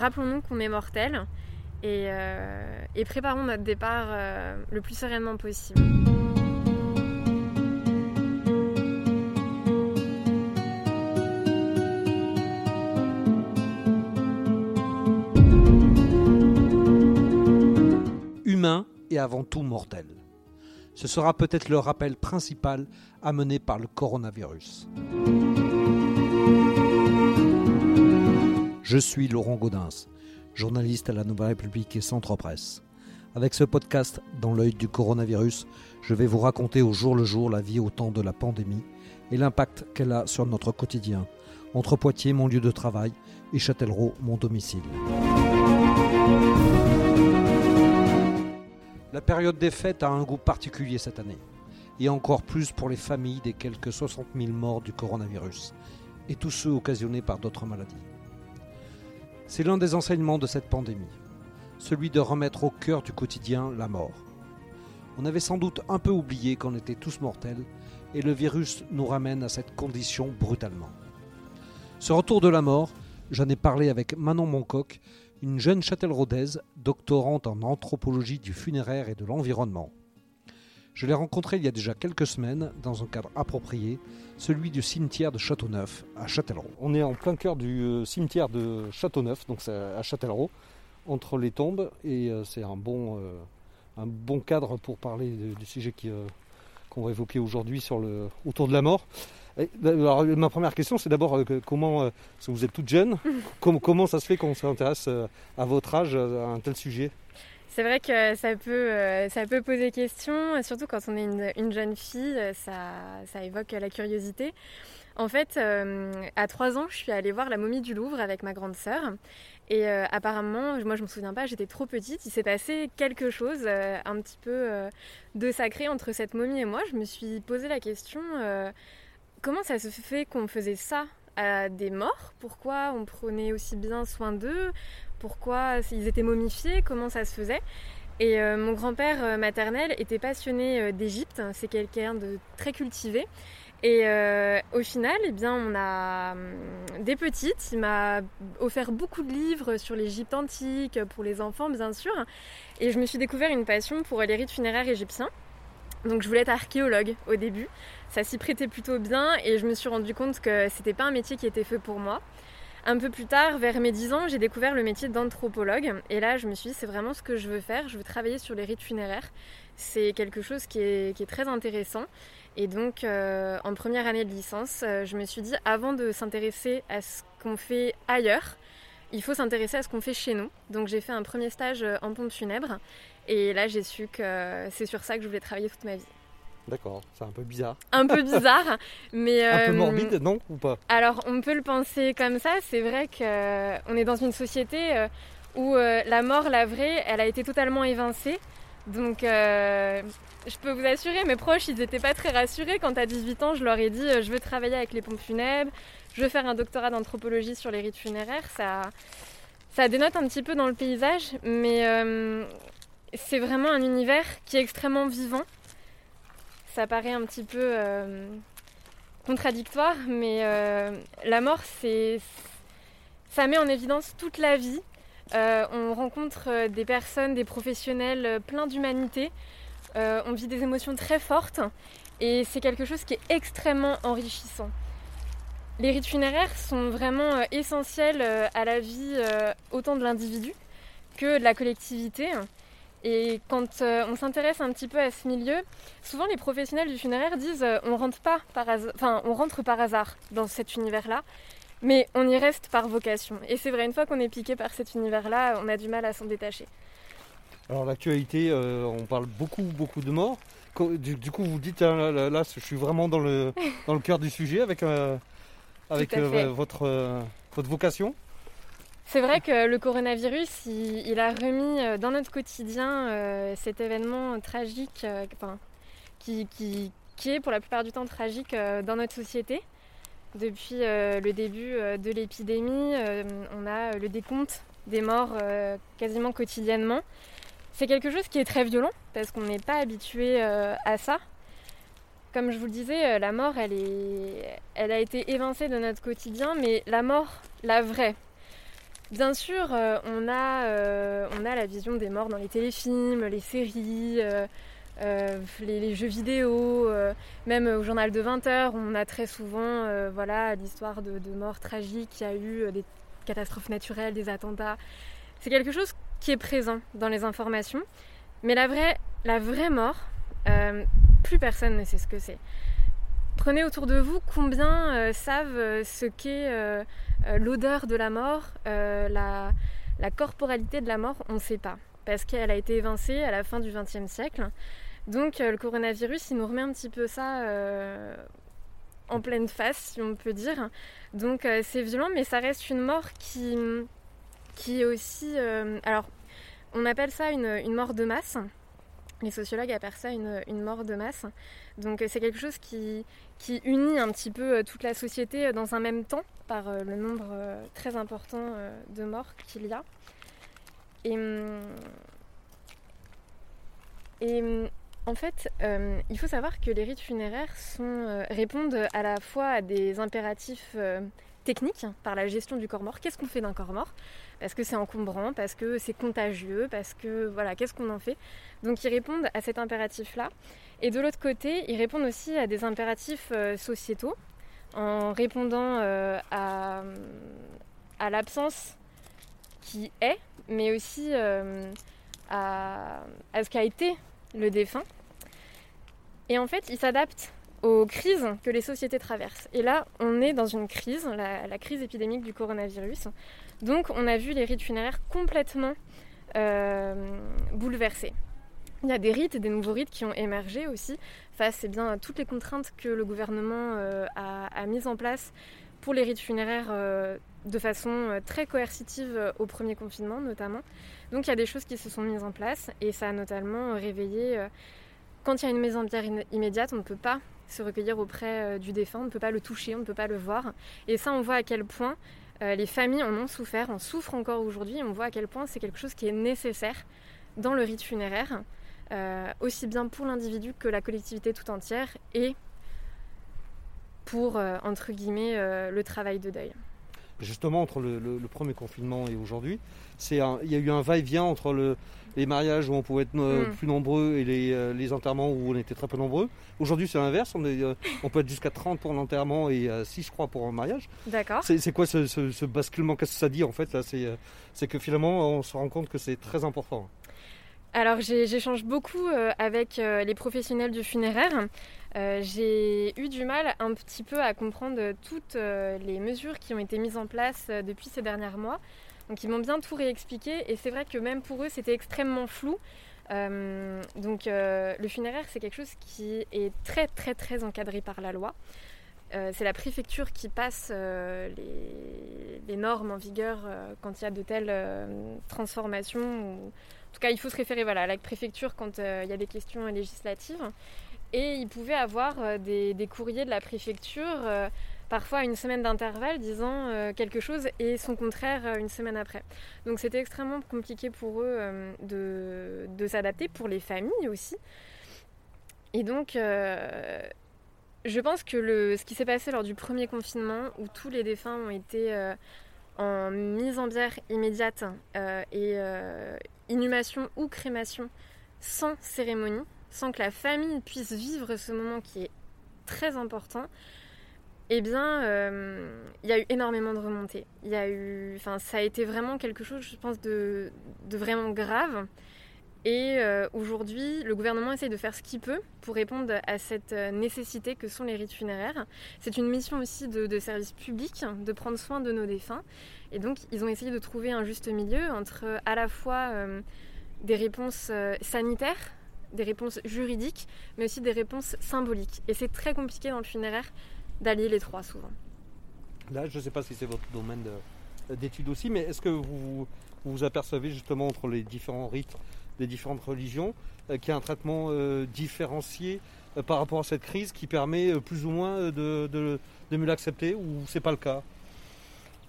Rappelons-nous qu'on est mortel et, et, préparons notre départ le plus sereinement possible. et avant tout mortel. Ce sera peut-être le rappel principal amené par le coronavirus. Je suis Laurent Gaudens, journaliste à la Nouvelle République et Centre Presse. Avec ce podcast dans l'œil du coronavirus, je vais vous raconter au jour le jour la vie au temps de la pandémie et l'impact qu'elle a sur notre quotidien, entre Poitiers, mon lieu de travail, et Châtellerault, mon domicile. La période des fêtes a un goût particulier cette année, et encore plus pour les familles des quelques 60 000 morts du coronavirus, et tous ceux occasionnés par d'autres maladies. C'est l'un des enseignements de cette pandémie, celui de remettre au cœur du quotidien la mort. On avait sans doute un peu oublié qu'on était tous mortels, et le virus nous ramène à cette condition brutalement. Ce retour de la mort, j'en ai parlé avec Manon Moncoq, une jeune châtelleraudaise, doctorante en anthropologie du funéraire et de l'environnement. Je l'ai rencontrée il y a déjà quelques semaines dans un cadre approprié, celui du cimetière de Châteauneuf à Châtellerault. On est en plein cœur du euh, cimetière de Châteauneuf, donc c'est à Châtellerault, entre les tombes, et euh, c'est un bon, euh, un bon cadre pour parler du sujet qu'on va évoquer aujourd'hui sur le autour de la mort. Alors, ma première question, c'est d'abord euh, comment, euh, vous êtes toute jeune, comment, ça se fait qu'on s'intéresse euh, à votre âge à un tel sujet? C'est vrai que ça peut, ça peut poser question, surtout quand on est une, jeune fille, ça, ça, évoque la curiosité. En fait, à trois ans, je suis allée voir la momie du Louvre avec ma grande sœur. Et apparemment, moi je me souviens pas, j'étais trop petite, il s'est passé quelque chose un petit peu de sacré entre cette momie et moi. Je me suis posé la question comment ça se fait qu'on faisait ça à des morts? Pourquoi on prenait aussi bien soin d'eux? Pourquoi ils étaient momifiés Comment ça se faisait et euh, mon grand-père euh, maternel était passionné euh, d'Égypte, c'est quelqu'un de très cultivé. Et au final, eh bien, on a hum, des petites. Il m'a offert beaucoup de livres sur l'Égypte antique pour les enfants, bien sûr. Et je me suis découvert une passion pour les rites funéraires égyptiens. Donc je voulais être archéologue au début. Ça s'y prêtait plutôt bien et je me suis rendu compte que c'était pas un métier qui était fait pour moi. Un peu plus tard, vers mes 10 ans, j'ai découvert le métier d'anthropologue. Et là, je me suis dit, c'est vraiment ce que je veux faire. Je veux travailler sur les rites funéraires. C'est quelque chose qui est, très intéressant. Et donc, euh, en première année de licence, euh, je me suis dit, avant de s'intéresser à ce qu'on fait ailleurs, il faut s'intéresser à ce qu'on fait chez nous. Donc, j'ai fait un premier stage euh, en pompe funèbre. Et là, j'ai su que c'est sur ça que je voulais travailler toute ma vie. D'accord, c'est un peu bizarre. Un peu bizarre, mais... un peu euh, morbide, non Ou pas? Alors, on peut le penser comme ça. C'est vrai qu'on euh, est dans une société euh, où la mort, la vraie, elle a été totalement évincée. Donc, je peux vous assurer, mes proches, ils n'étaient pas très rassurés. Quand à 18 ans, je leur ai dit, je veux travailler avec les pompes funèbres, je veux faire un doctorat d'anthropologie sur les rites funéraires. Ça, ça dénote un petit peu dans le paysage, mais c'est vraiment un univers qui est extrêmement vivant. Ça paraît un petit peu euh, contradictoire, mais euh, la mort, c'est, ça met en évidence toute la vie. Euh, on rencontre des personnes, des professionnels pleins d'humanité. on vit des émotions très fortes et c'est quelque chose qui est extrêmement enrichissant. Les rites funéraires sont vraiment essentiels à la vie autant de l'individu que de la collectivité. Et quand euh, on s'intéresse un petit peu à ce milieu, souvent les professionnels du funéraire disent euh, on rentre pas par hasard, enfin on rentre par hasard dans cet univers-là, mais on y reste par vocation. Et c'est vrai, une fois qu'on est piqué par cet univers-là, on a du mal à s'en détacher. Alors l'actualité, euh, on parle beaucoup beaucoup de morts. Du, coup, vous dites hein, là, je suis vraiment dans le dans le cœur du sujet avec avec votre votre vocation. C'est vrai que le coronavirus, il, a remis euh, dans notre quotidien euh, cet événement tragique, euh, qui, est pour la plupart du temps tragique dans notre société. Depuis le début de l'épidémie, on a le décompte des morts quasiment quotidiennement. C'est quelque chose qui est très violent parce qu'on n'est pas habitué à ça. Comme je vous le disais, la mort, elle, a été évincée de notre quotidien, mais la mort, la vraie, Bien sûr, on, a, on a la vision des morts dans les téléfilms, les séries, les, jeux vidéo, même au journal de 20h, on a très souvent voilà, l'histoire de, morts tragiques, il y a eu des catastrophes naturelles, des attentats. C'est quelque chose qui est présent dans les informations, mais la vraie, mort, euh, plus personne ne sait ce que c'est. Prenez autour de vous combien euh, savent euh, ce qu'est l'odeur de la mort, la, la, corporalité de la mort, on ne sait pas, parce qu'elle a été évincée à la fin du XXe siècle. Donc le coronavirus, il nous remet un petit peu ça en pleine face, si on peut dire. Donc c'est violent, mais ça reste une mort qui, qui est aussi... alors, on appelle ça une, une mort de masse. Les sociologues appellent ça une, mort de masse. Donc c'est quelque chose qui, qui, unit un petit peu euh, toute la société euh, dans un même temps par euh, le nombre très important de morts qu'il y a. Et, hum, hum, en fait, il faut savoir que les rites funéraires répondent à la fois à des impératifs techniques par la gestion du corps mort. Qu'est-ce qu'on fait d'un corps mort? Parce que c'est encombrant, parce que c'est contagieux, parce que voilà, qu'est-ce qu'on en fait? Donc ils répondent à cet impératif-là. Et de l'autre côté, ils répondent aussi à des impératifs euh, sociétaux, en répondant euh, à, l'absence qui est, mais aussi euh, à, ce qu'a été le défunt. Et en fait, ils s'adaptent aux crises que les sociétés traversent. Et là, on est dans une crise, la, crise épidémique du coronavirus, donc on a vu les rites funéraires complètement euh, bouleversés. Il y a des rites, des nouveaux rites qui ont émergé aussi face eh bien, à toutes les contraintes que le gouvernement euh, a, mises en place pour les rites funéraires euh, de façon très coercitive au premier confinement notamment. Donc il y a des choses qui se sont mises en place et ça a notamment réveillé, quand il y a une maison de pierre immédiate, on ne peut pas se recueillir auprès du défunt, on ne peut pas le toucher, on ne peut pas le voir. Et ça, on voit à quel point euh, les familles en ont souffert, en souffrent encore aujourd'hui. On voit à quel point c'est quelque chose qui est nécessaire dans le rite funéraire, euh, aussi bien pour l'individu que la collectivité tout entière et pour, euh, entre guillemets, le travail de deuil. Justement, entre le, premier confinement et aujourd'hui, il y a eu un va-et-vient entre le, les mariages où on pouvait être euh, hmm. plus nombreux et euh, les, enterrements où on était très peu nombreux. Aujourd'hui, c'est l'inverse. On, euh, on, peut être jusqu'à 30 pour l'enterrement et 6, je crois, pour un mariage. D'accord. C'est quoi ce, basculement? Qu'est-ce que ça dit en fait là? C'est que finalement, on se rend compte que c'est très important. Alors j'échange beaucoup avec les professionnels du funéraire. J'ai eu du mal un petit peu à comprendre toutes les mesures qui ont été mises en place depuis ces derniers mois. Donc ils m'ont bien tout réexpliqué et c'est vrai que même pour eux c'était extrêmement flou. Euh, donc euh, le funéraire c'est quelque chose qui est très très très encadré par la loi. Euh, c'est la préfecture qui passe les, normes en vigueur quand il y a de telles transformations. En tout cas, il faut se référer voilà, à la préfecture quand il y a des questions législatives. Et ils pouvaient avoir des, des, courriers de la préfecture parfois une semaine d'intervalle disant euh, quelque chose et son contraire euh, une semaine après. Donc c'était extrêmement compliqué pour eux euh, de, s'adapter, pour les familles aussi. Et donc je pense que le, ce qui s'est passé lors du premier confinement, où tous les défunts ont été en mise en bière immédiate et inhumation ou crémation sans cérémonie, sans que la famille puisse vivre ce moment qui est très important, eh bien, euh, il y a eu énormément de remontées. Il y a eu, enfin, ça a été vraiment quelque chose, je pense, de, vraiment grave. Et euh, aujourd'hui, le gouvernement essaye de faire ce qu'il peut pour répondre à cette euh, nécessité que sont les rites funéraires. C'est une mission aussi de, service public, de prendre soin de nos défunts. Et donc, ils ont essayé de trouver un juste milieu entre à la fois des réponses sanitaires, des réponses juridiques, mais aussi des réponses symboliques. Et c'est très compliqué dans le funéraire d'allier les trois souvent. Là, je ne sais pas si c'est votre domaine d'étude aussi, mais est-ce que vous, vous apercevez justement entre les différents rites des différentes religions euh, qu'il y a un traitement euh, différencié euh, par rapport à cette crise qui permet plus ou moins de, de, mieux l'accepter ou c'est pas le cas?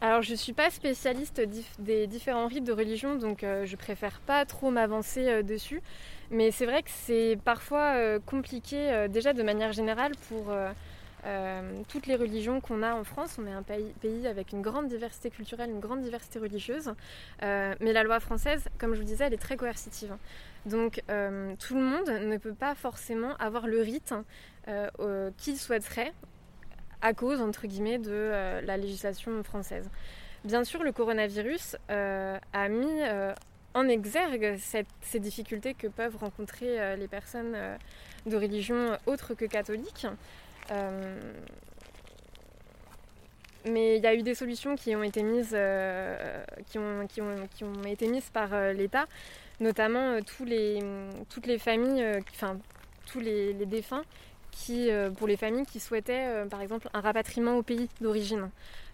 Alors je ne suis pas spécialiste des différents rites de religion, donc je préfère pas trop m'avancer dessus. Mais c'est vrai que c'est parfois compliqué déjà de manière générale pour toutes les religions qu'on a en France. On est un pays, pays, avec une grande diversité culturelle, une grande diversité religieuse. mais la loi française, comme je vous disais, elle est très coercitive. Donc tout le monde ne peut pas forcément avoir le rite qu'il souhaiterait à cause, entre guillemets, de la législation française. Bien sûr, le coronavirus a mis en exergue ces difficultés que peuvent rencontrer euh, les personnes euh, de religion autre que catholique. Euh, mais il y a eu des solutions qui ont été mises, qui, ont, été mises par l'État, notamment tous les, toutes les familles, enfin tous les, les défunts qui, pour les familles qui souhaitaient, par exemple, un rapatriement au pays d'origine.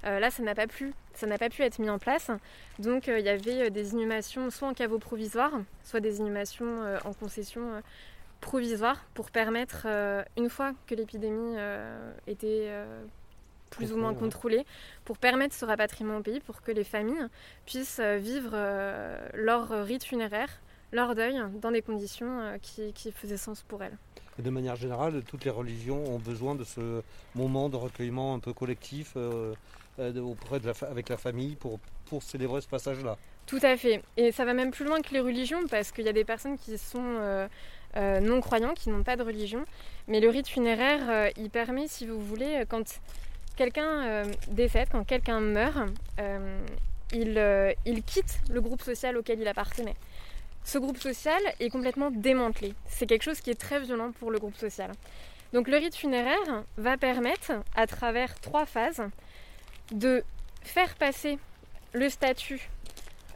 Euh, là, ça n'a pas pu, ça n'a pas pu être mis en place. Donc, euh, il y avait euh, des inhumations soit en caveau provisoire, soit des inhumations en concession provisoire pour permettre, une fois que l'épidémie était plus ou moins contrôlée, pour permettre ce rapatriement au pays, pour que les familles puissent vivre leur rite funéraire, leur deuil, dans des conditions qui, qui faisaient sens pour elles. Et de manière générale, toutes les religions ont besoin de ce moment de recueillement un peu collectif euh, auprès de la, avec la famille pour, célébrer ce passage-là. Tout à fait. Et ça va même plus loin que les religions parce qu'il y a des personnes qui sont euh, euh, non croyants, qui n'ont pas de religion. Mais le rite funéraire, il permet, si vous voulez, quand quelqu'un décède, quand quelqu'un meurt, il quitte le groupe social auquel il appartenait. Ce groupe social est complètement démantelé. C'est quelque chose qui est très violent pour le groupe social. Donc le rite funéraire va permettre, à travers trois phases, de faire passer le statut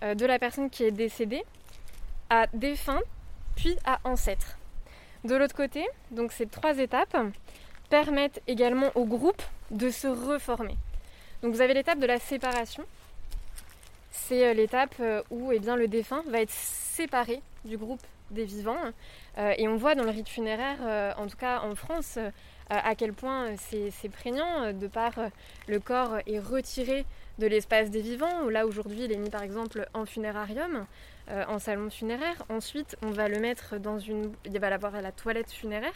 euh, de la personne qui est décédée à défunt, puis à ancêtre. De l'autre côté, donc ces trois étapes permettent également au groupe de se reformer. Donc vous avez l'étape de la séparation. C'est euh, l'étape euh, où eh bien, le défunt va être séparé du groupe des vivants. et on voit dans le rite funéraire, en tout cas en France, euh, à quel point euh, c'est prégnant, euh, de par le corps est retiré de l'espace des vivants, là aujourd'hui il est mis par exemple en funérarium, en salon funéraire. Ensuite on va le mettre dans une... il va l'avoir à la toilette funéraire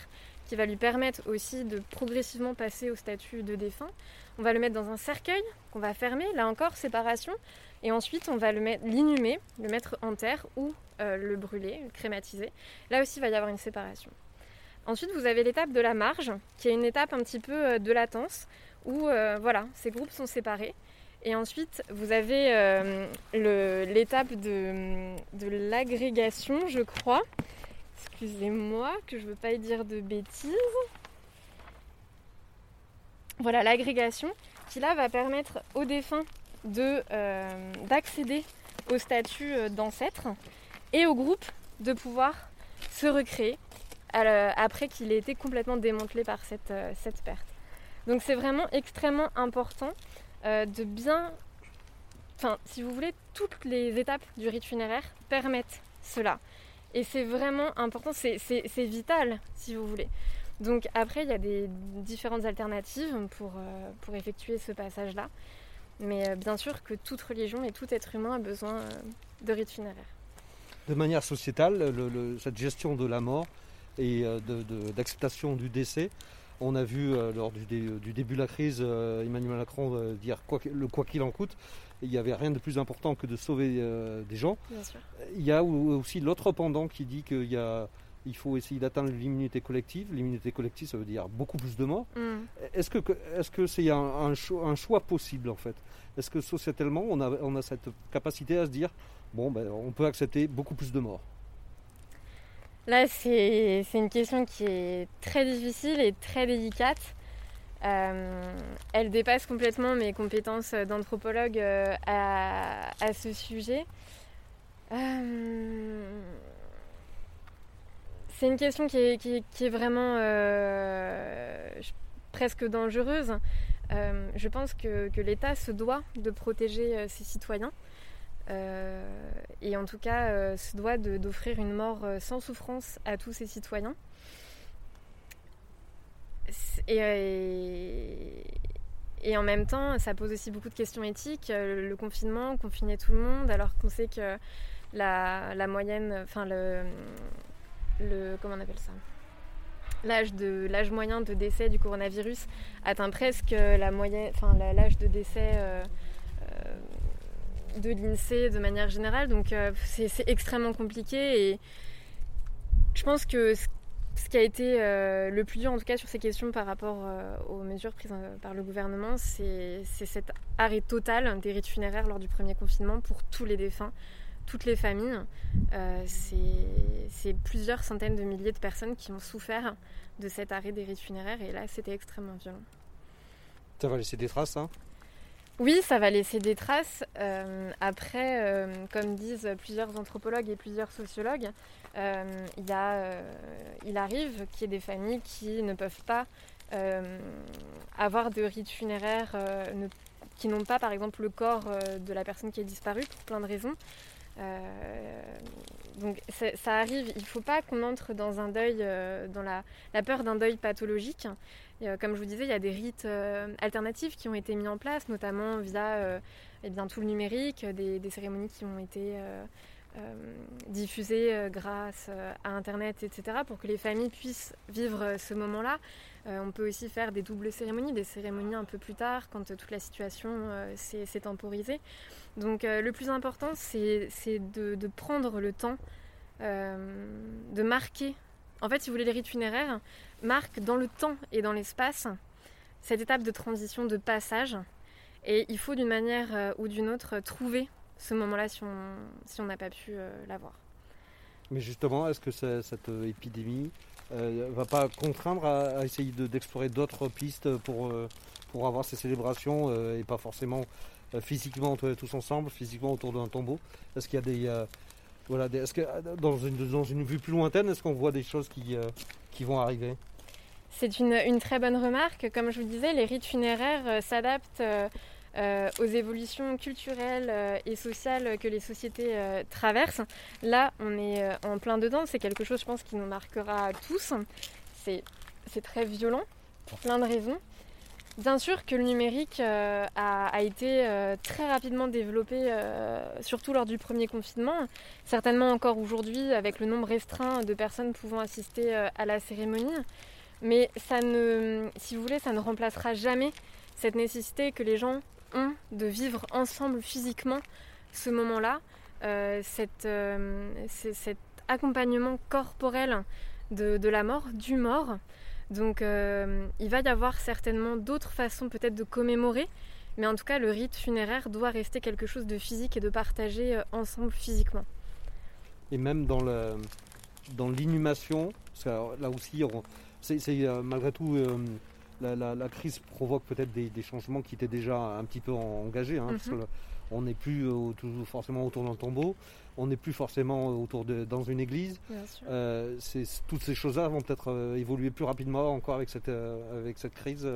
qui va lui permettre aussi de progressivement passer au statut de défunt. On va le mettre dans un cercueil qu'on va fermer, là encore séparation, et ensuite on va l'inhumer, le mettre en terre ou le brûler, le crématiser. Là aussi il va y avoir une séparation. Ensuite, vous avez l'étape de la marge, qui est une étape un petit peu euh, de latence, où euh, voilà, ces groupes sont séparés. Et ensuite, vous avez euh, l'étape de, l'agrégation, je crois. Excusez-moi que je ne veux pas y dire de bêtises. Voilà, l'agrégation, qui là va permettre aux défunts d'accéder au statut d'ancêtre et au groupe de pouvoir se recréer après qu'il ait été complètement démantelé par cette, euh, cette perte. Donc c'est vraiment extrêmement important euh, de bien... Enfin, si vous voulez, toutes les étapes du rite funéraire permettent cela. Et c'est vraiment important, c'est vital, si vous voulez. Donc après, il y a des différentes alternatives pour, euh, pour effectuer ce passage-là. Mais bien sûr que toute religion et tout être humain a besoin de rite funéraire. De manière sociétale, cette gestion de la mort, et euh, d'acceptation du décès. On a vu euh, lors du, début de la crise euh, Emmanuel Macron dire quoi, le quoi qu'il en coûte. Il n'y avait rien de plus important que de sauver des gens. Il y a aussi l'autre pendant qui dit qu'il y a il faut essayer d'atteindre l'immunité collective. L'immunité collective, ça veut dire beaucoup plus de morts. Mm. Est-ce que est-ce que c'est un, un, choix, un, choix, possible en fait? Est-ce que sociétalement, on a, on a cette capacité à se dire bon, ben, on peut accepter beaucoup plus de morts? Là, c'est une question qui est très difficile et très délicate. Euh, elle dépasse complètement mes compétences d'anthropologue euh, à, ce sujet. Euh, c'est une question qui est, vraiment presque dangereuse. je pense que, l'État se doit de protéger ses citoyens. Euh, et en tout cas euh, se doit d'offrir une mort euh, sans souffrance à tous ses citoyens. Et, et, en même temps, ça pose aussi beaucoup de questions éthiques. Le, confinement, confiner tout le monde, alors qu'on sait que la, la moyenne, enfin le, le, comment on appelle ça? L'âge de l'âge moyen de décès du coronavirus atteint presque la moyenne, enfin l'âge de décès de l'INSEE de manière générale. Donc c'est extrêmement compliqué et je pense que ce qui a été euh, le plus dur, en tout cas sur ces questions par rapport euh, aux mesures prises euh, par le gouvernement, c'est cet arrêt total des rites funéraires lors du premier confinement pour tous les défunts, toutes les familles. c'est plusieurs centaines de milliers de personnes qui ont souffert de cet arrêt des rites funéraires et là, c'était extrêmement violent. Ça va laisser des traces, hein? Oui, ça va laisser des traces. après, comme disent plusieurs anthropologues et plusieurs sociologues, euh, il, euh, il arrive qu'il y ait des familles qui ne peuvent pas euh, avoir de rites funéraires, qui n'ont pas par exemple le corps de la personne qui est disparue pour plein de raisons. Donc ça arrive, il ne faut pas qu'on entre dans un deuil, dans la, peur d'un deuil pathologique. comme je vous disais, il y a des rites alternatifs qui ont été mis en place, notamment via eh bien, tout le numérique, des, cérémonies qui ont été euh, diffusée euh, grâce euh, à Internet, etc., pour que les familles puissent vivre ce moment-là. On peut aussi faire des doubles cérémonies, des cérémonies un peu plus tard, quand toute la situation s'est temporisée. Donc le plus important, c'est de, prendre le temps de marquer. En fait, si vous voulez, les rites funéraires marquent dans le temps et dans l'espace cette étape de transition, de passage. Et il faut d'une manière ou d'une autre trouver ce moment-là si on n'a pas pu euh, l'avoir. Mais justement, est-ce que cette euh, épidémie euh, va pas contraindre à, essayer d'explorer d'autres pistes pour, pour avoir ces célébrations et pas forcément physiquement tous ensemble, physiquement autour d'un tombeau Est-ce qu'il y a des... voilà, est-ce que dans une, dans une vue plus lointaine, est-ce qu'on voit des choses qui, qui vont arriver? C'est une, une, très bonne remarque. Comme je vous disais, les rites funéraires s'adaptent euh, aux évolutions culturelles euh, et sociales que les sociétés euh, traversent. Là, on est en plein dedans. C'est quelque chose, je pense, qui nous marquera tous. C'est très violent pour plein de raisons. Bien sûr que le numérique a, été très rapidement développé, surtout lors du premier confinement, certainement encore aujourd'hui avec le nombre restreint de personnes pouvant assister à la cérémonie. Mais si vous voulez, ça ne remplacera jamais cette nécessité que les gens de vivre ensemble physiquement ce moment-là, euh, euh, cet accompagnement corporel de, la mort, du mort. Donc euh, il va y avoir certainement d'autres façons peut-être de commémorer, mais en tout cas le rite funéraire doit rester quelque chose de physique et de partager ensemble physiquement. Et même dans le dans l'inhumation, là aussi, c'est malgré tout la, crise provoque peut-être des, changements qui étaient déjà un petit peu engagés. Hein, mhm. on n'est plus forcément autour d'un tombeau, on n'est plus forcément autour de, dans une église. Euh, toutes ces choses-là vont peut-être euh, évoluer plus rapidement encore avec cette, euh, avec cette crise.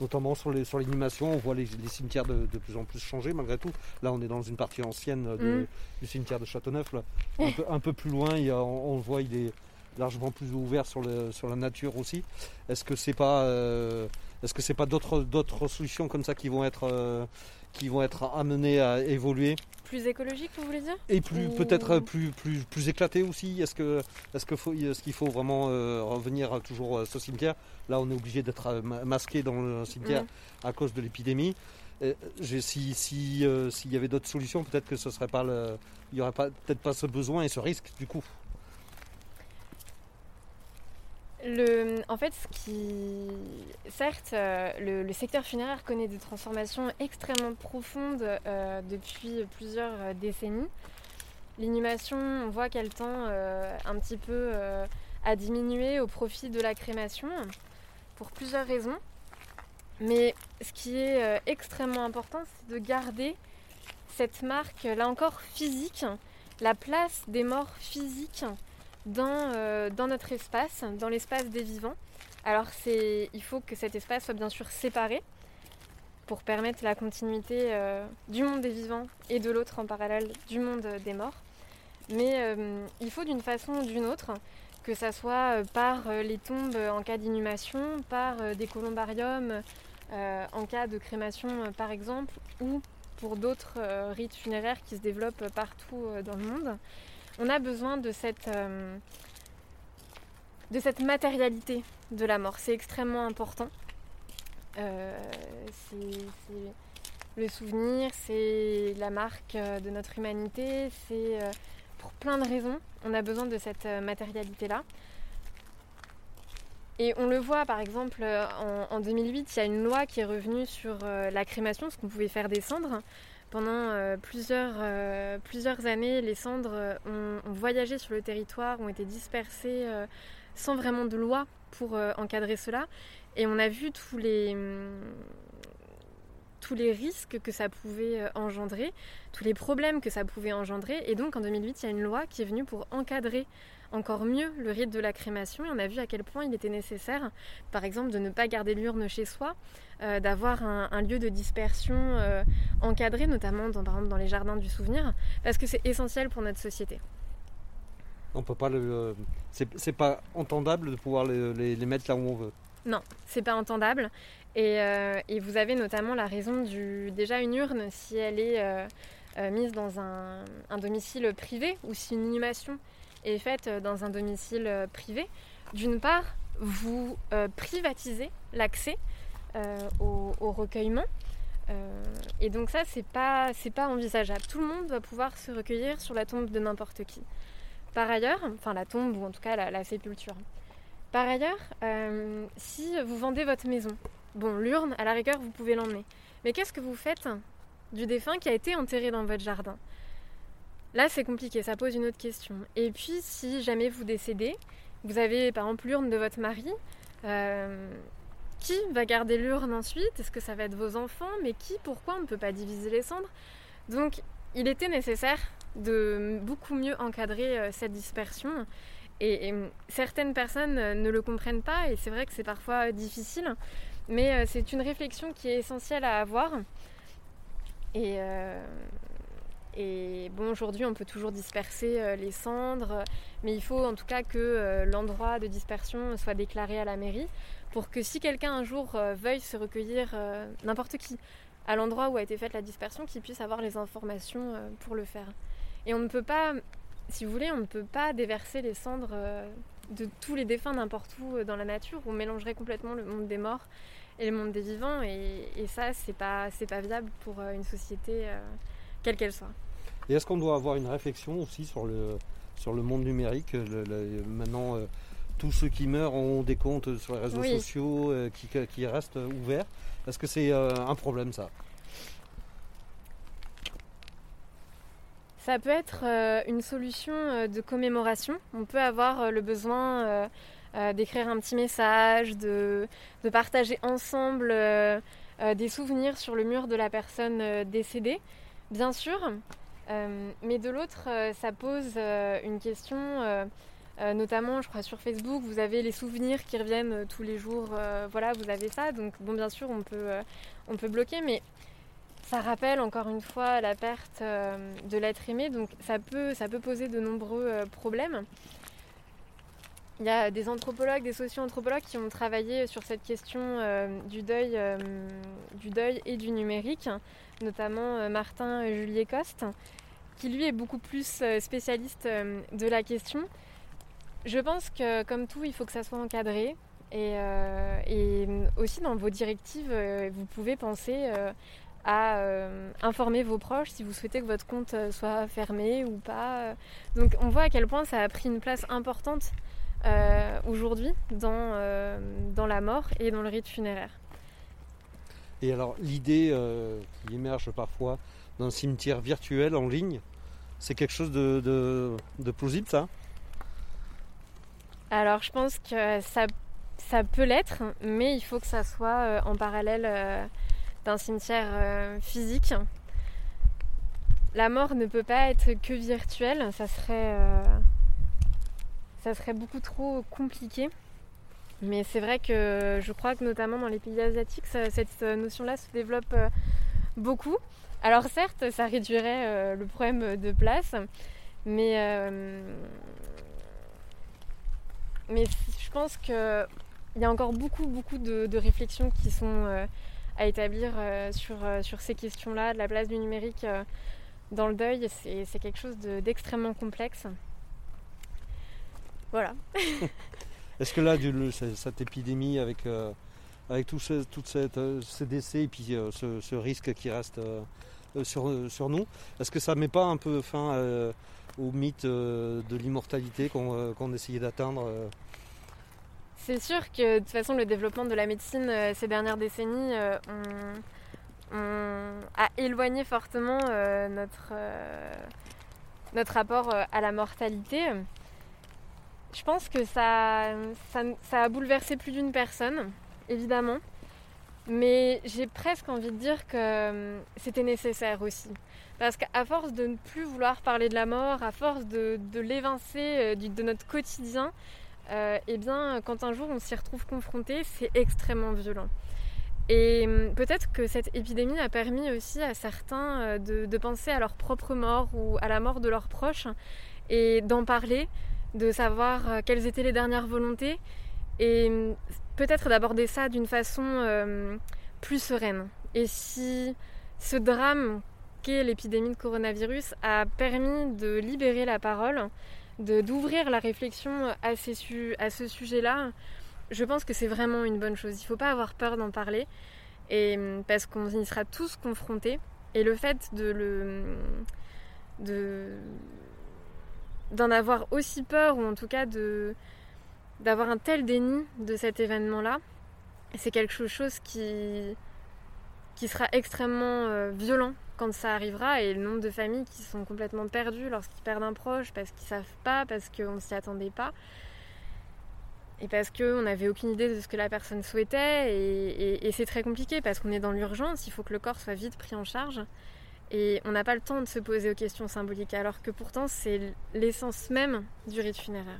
notamment sur, l'inhumation, on voit les, cimetières de, plus en plus changer malgré tout. Là, on est dans une partie ancienne mhm. du cimetière de Châteauneuf. Un, peu, plus loin, il on, voit il est, largement plus ouvert sur, le, sur la nature aussi. Est-ce que c'est pas, euh, est-ce que c'est pas d'autres, d'autres solutions comme ça qui vont être, euh, qui vont être amenées à évoluer? Plus écologique, vous voulez dire? Et plus, peut-être plus, plus, plus éclaté aussi? Est-ce que, est-ce que faut, est-ce qu'il faut vraiment euh, revenir toujours à ce cimetière? Là, on est obligé d'être masqué dans le cimetière à cause de l'épidémie. si s'il si, y avait d'autres solutions, peut-être que ce serait pas le, il n'y aurait pas, peut-être pas ce besoin et ce risque du coup. En fait, ce qui, certes, euh, le, secteur funéraire connaît des transformations extrêmement profondes euh, depuis plusieurs euh, décennies. L'inhumation, on voit qu'elle tend un petit peu à diminuer au profit de la crémation pour plusieurs raisons. Mais ce qui est extrêmement important, c'est de garder cette marque, là encore physique, la place des morts physiques dans, euh, dans notre espace, dans l'espace des vivants. Alors il faut que cet espace soit bien sûr séparé pour permettre la continuité euh, du monde des vivants et de l'autre en parallèle du monde des morts. Mais euh, il faut d'une façon ou d'une autre, que ça soit par les tombes en cas d'inhumation, par des columbariums en cas de crémation par exemple, ou pour d'autres rites funéraires qui se développent partout dans le monde, on a besoin de cette, euh, de cette matérialité de la mort. C'est extrêmement important. Euh, c'est le souvenir, c'est la marque euh, de notre humanité, c'est pour plein de raisons, on a besoin de cette matérialité-là. Et on le voit par exemple en, 2008, il y a une loi qui est revenue sur la crémation, ce qu'on pouvait faire des Pendant plusieurs, plusieurs années, les cendres ont, voyagé sur le territoire, ont été dispersées sans vraiment de loi pour euh, encadrer cela. Et on a vu tous les, hum, tous les risques que ça pouvait euh, engendrer, tous les problèmes que ça pouvait engendrer. Et donc en 2008, il y a une loi qui est venue pour encadrer encore mieux le rite de la crémation. Et on a vu à quel point il était nécessaire, par exemple, de ne pas garder l'urne chez soi, euh, d'avoir un, lieu de dispersion encadré, notamment dans, par exemple, dans les jardins du souvenir, parce que c'est essentiel pour notre société. On peut pas le. C'est pas entendable de pouvoir les, mettre là où on veut. Non, c'est pas entendable. Euh, et, vous avez notamment la raison du. Déjà, une urne, si elle est euh, euh, mise dans un, domicile privé ou si une inhumation est faite dans un domicile privé, d'une part, vous privatisez l'accès au, recueillement. et donc, ça, c'est pas, pas envisageable. Tout le monde va pouvoir se recueillir sur la tombe de n'importe qui. Par ailleurs, enfin la tombe ou en tout cas la, sépulture. Par ailleurs, euh, si vous vendez votre maison, bon, l'urne, à la rigueur, vous pouvez l'emmener. Mais qu'est-ce que vous faites du défunt qui a été enterré dans votre jardin? Là, c'est compliqué, ça pose une autre question. Et puis, si jamais vous décédez, vous avez par exemple l'urne de votre mari, euh, qui va garder l'urne ensuite? Est-ce que ça va être vos enfants? Mais qui? Pourquoi On ne peut pas diviser les cendres? Donc, il était nécessaire de beaucoup mieux encadrer euh, cette dispersion. Et, certaines personnes euh, ne le comprennent pas et c'est vrai que c'est parfois difficile, mais c'est une réflexion qui est essentielle à avoir. Et, et bon, aujourd'hui, on peut toujours disperser les cendres, mais il faut en tout cas que l'endroit de dispersion soit déclaré à la mairie pour que si quelqu'un un jour veuille se recueillir, n'importe qui, à l'endroit où a été faite la dispersion, qu'il puisse avoir les informations pour le faire. Et on ne peut pas, si vous voulez, on ne peut pas déverser les cendres euh, de tous les défunts n'importe où euh, dans la nature. On mélangerait complètement le monde des morts et le monde des vivants. Et, ça, c'est pas, c'est pas viable pour euh, une société quelle qu'elle soit. Et est-ce qu'on doit avoir une réflexion aussi sur le, sur le monde numérique Maintenant, tous ceux qui meurent ont des comptes sur les réseaux sociaux qui, qui, restent ouverts? Est-ce que c'est un problème ça? Ça peut être euh, une solution euh, de commémoration. On peut avoir euh, le besoin d'écrire un petit message, de, partager ensemble des souvenirs sur le mur de la personne décédée, bien sûr. Mais de l'autre, ça pose une question, notamment, je crois, sur Facebook, vous avez les souvenirs qui reviennent tous les jours. voilà, vous avez ça. Donc, bon, bien sûr, on peut, on peut bloquer, mais ça rappelle encore une fois la perte euh, de l'être aimé, donc ça peut, ça peut poser de nombreux euh, problèmes. Il y a des anthropologues, des socio-anthropologues qui ont travaillé sur cette question euh, du, deuil, du deuil et du numérique, notamment Martin Juliet Coste, qui lui est beaucoup plus spécialiste de la question. Je pense que comme tout, il faut que ça soit encadré. Et, aussi dans vos directives, vous pouvez penser à euh, informer vos proches si vous souhaitez que votre compte euh, soit fermé ou pas. Donc on voit à quel point ça a pris une place importante euh, aujourd'hui dans, dans la mort et dans le rite funéraire. Et alors l'idée qui émerge parfois d'un cimetière virtuel en ligne, c'est quelque chose de, de, plausible ça? Alors je pense que ça, ça peut l'être, mais il faut que ça soit en parallèle d'un cimetière euh, physique. La mort ne peut pas être que virtuelle, ça serait, euh, ça serait beaucoup trop compliqué. Mais c'est vrai que je crois que notamment dans les pays asiatiques, cette notion-là se développe euh, beaucoup. Alors certes, ça réduirait le problème de place, mais, mais je pense qu'il y a encore beaucoup, beaucoup de, réflexions qui sont à établir euh, sur, euh, sur ces questions-là, de la place du numérique euh, dans le deuil. C'est quelque chose d'extrêmement complexe. Voilà. Est-ce que là, cette épidémie avec, avec tous ces, toutes ces décès et puis ce, risque qui reste sur, sur nous, est-ce que ça ne met pas un peu fin au mythe de l'immortalité qu'on essayait d'atteindre c'est sûr que de toute façon le développement de la médecine ces dernières décennies a éloigné fortement notre, notre rapport à la mortalité. Je pense que ça, ça, a bouleversé plus d'une personne, évidemment. Mais j'ai presque envie de dire que euh, c'était nécessaire aussi. Parce qu'à force de ne plus vouloir parler de la mort, à force de, l'évincer euh, de notre quotidien, euh, eh bien, quand un jour on s'y retrouve confronté, c'est extrêmement violent. Et hum, peut-être que cette épidémie a permis aussi à certains de, de, penser à leur propre mort ou à la mort de leurs proches et d'en parler, de savoir euh, quelles étaient les dernières volontés et mm, peut-être d'aborder ça d'une façon euh, plus sereine. Et si ce drame qu'est l'épidémie de coronavirus a permis de libérer la parole, d'ouvrir la réflexion à, à ce sujet-là, je pense que c'est vraiment une bonne chose. Il ne faut pas avoir peur d'en parler, et, mm, parce qu'on y sera tous confrontés. Et le fait de le, de, d'en avoir aussi peur, ou en tout cas de d'avoir un tel déni de cet événement-là, c'est quelque chose qui, qui sera extrêmement euh, violent quand ça arrivera et le nombre de familles qui sont complètement perdues lorsqu'ils perdent un proche parce qu'ils savent pas, parce qu'on s'y attendait pas et parce qu'on n'avait aucune idée de ce que la personne souhaitait et c'est très compliqué parce qu'on est dans l'urgence, il faut que le corps soit vite pris en charge. Et on n'a pas le temps de se poser aux questions symboliques, alors que pourtant c'est l'essence même du rite funéraire.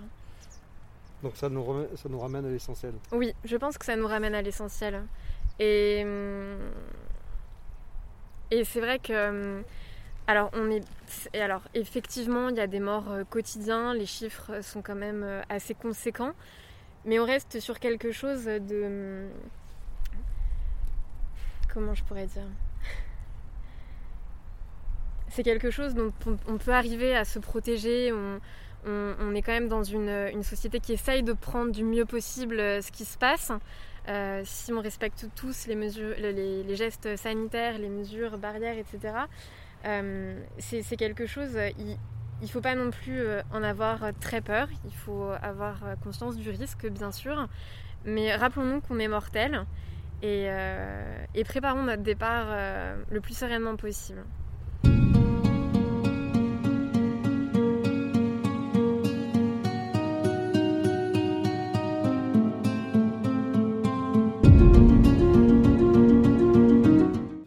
Donc ça nous, ça nous ramène à l'essentiel Oui, je pense que ça nous ramène à l'essentiel. Et, hum, et c'est vrai que... Hum, alors, on est, alors, effectivement, il y a des morts euh, quotidiens, les chiffres sont quand même euh, assez conséquents, mais on reste sur quelque chose de... Hum, comment je pourrais dire? C'est quelque chose dont on, peut arriver à se protéger. On, est quand même dans une, société qui essaye de prendre du mieux possible euh, ce qui se passe. Euh, si on respecte tous les, gestes sanitaires, les mesures barrières, etc., euh, c'est quelque chose. Il, ne faut pas non plus en avoir très peur. Il faut avoir conscience du risque, bien sûr. Mais rappelons-nous qu'on est mortel et, préparons notre départ le plus sereinement possible.